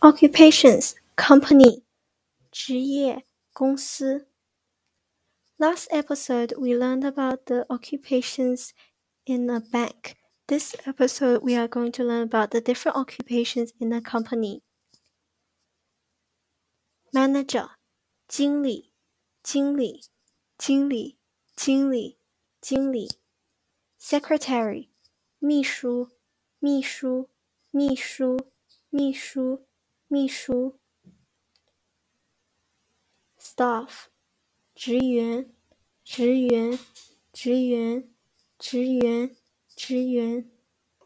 occupations company 职业公司 Last episode we learned about the occupations in a bank. This episode we are going to learn about the different occupations in a company. Manager 经理经理经理经理经理 Secretary 秘书秘书秘书秘书秘书 秘书，staff，职员，职员，职员，职员，职员